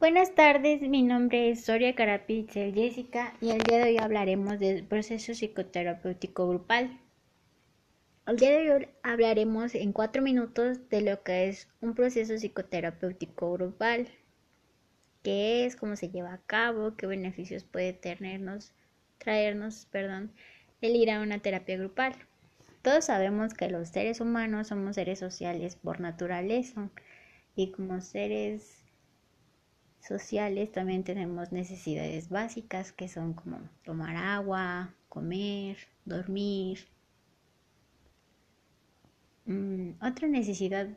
Buenas tardes, mi nombre es Soria Carapitzel Jessica y el día de hoy hablaremos del proceso psicoterapéutico grupal. El día de hoy hablaremos en cuatro minutos de lo que es un proceso psicoterapéutico grupal, qué es, cómo se lleva a cabo, qué beneficios puede tenernos, traernos, perdón, el ir a una terapia grupal. Todos sabemos que los seres humanos somos seres sociales por naturaleza y como seres sociales también tenemos necesidades básicas que son como tomar agua, comer, dormir. Mm, otra necesidad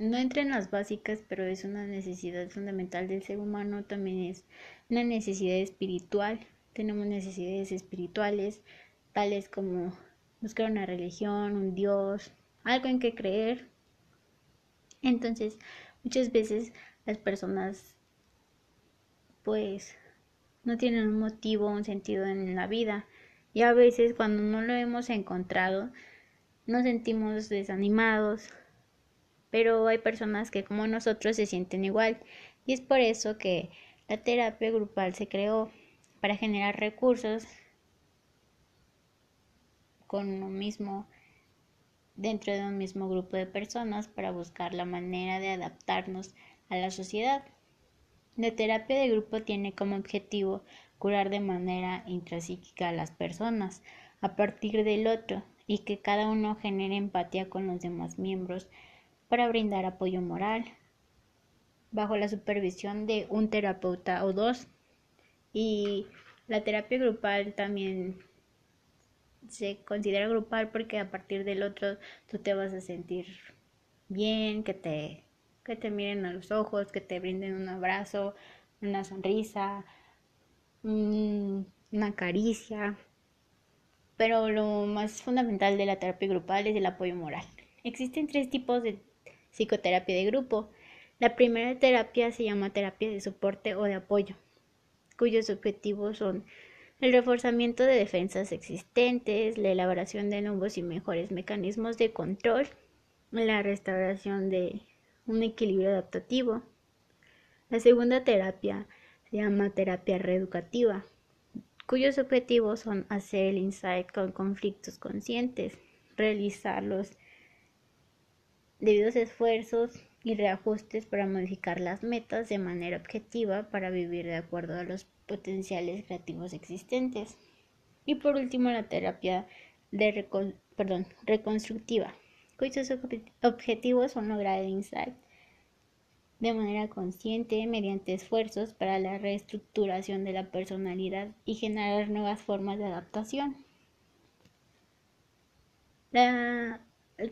no entra en las básicas, pero es una necesidad fundamental del ser humano, también es una necesidad espiritual. Tenemos necesidades espirituales, tales como buscar una religión, un Dios, algo en que creer. Entonces, muchas veces las personas pues no tienen un motivo, un sentido en la vida. Y a veces cuando no lo hemos encontrado, nos sentimos desanimados. Pero hay personas que como nosotros se sienten igual. Y es por eso que la terapia grupal se creó para generar recursos con lo mismo dentro de un mismo grupo de personas para buscar la manera de adaptarnos a la sociedad. La terapia de grupo tiene como objetivo curar de manera intrapsíquica a las personas a partir del otro y que cada uno genere empatía con los demás miembros para brindar apoyo moral bajo la supervisión de un terapeuta o dos. Y la terapia grupal también se considera grupal porque a partir del otro tú te vas a sentir bien, que te, que te miren a los ojos, que te brinden un abrazo, una sonrisa, una caricia. Pero lo más fundamental de la terapia grupal es el apoyo moral. Existen tres tipos de psicoterapia de grupo. La primera terapia se llama terapia de soporte o de apoyo, cuyos objetivos son el reforzamiento de defensas existentes, la elaboración de nuevos y mejores mecanismos de control, la restauración de un equilibrio adaptativo. La segunda terapia se llama terapia reeducativa, cuyos objetivos son hacer el insight con conflictos conscientes, realizar los debidos esfuerzos y reajustes para modificar las metas de manera objetiva para vivir de acuerdo a los potenciales creativos existentes. Y por último, la terapia de reconstructiva, cuyos objetivos son lograr el insight de manera consciente mediante esfuerzos para la reestructuración de la personalidad y generar nuevas formas de adaptación.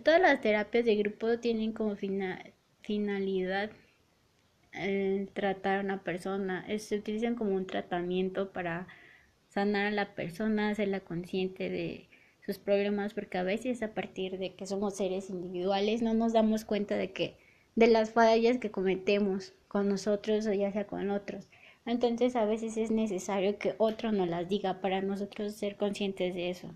todas las terapias de grupo tienen como finalidad tratar a una persona, se utilizan como un tratamiento para sanar a la persona, hacerla consciente de sus problemas, porque a veces a partir de que somos seres individuales no nos damos cuenta de que de las fallas que cometemos con nosotros o ya sea con otros. Entonces a veces es necesario que otro nos las diga para nosotros ser conscientes de eso.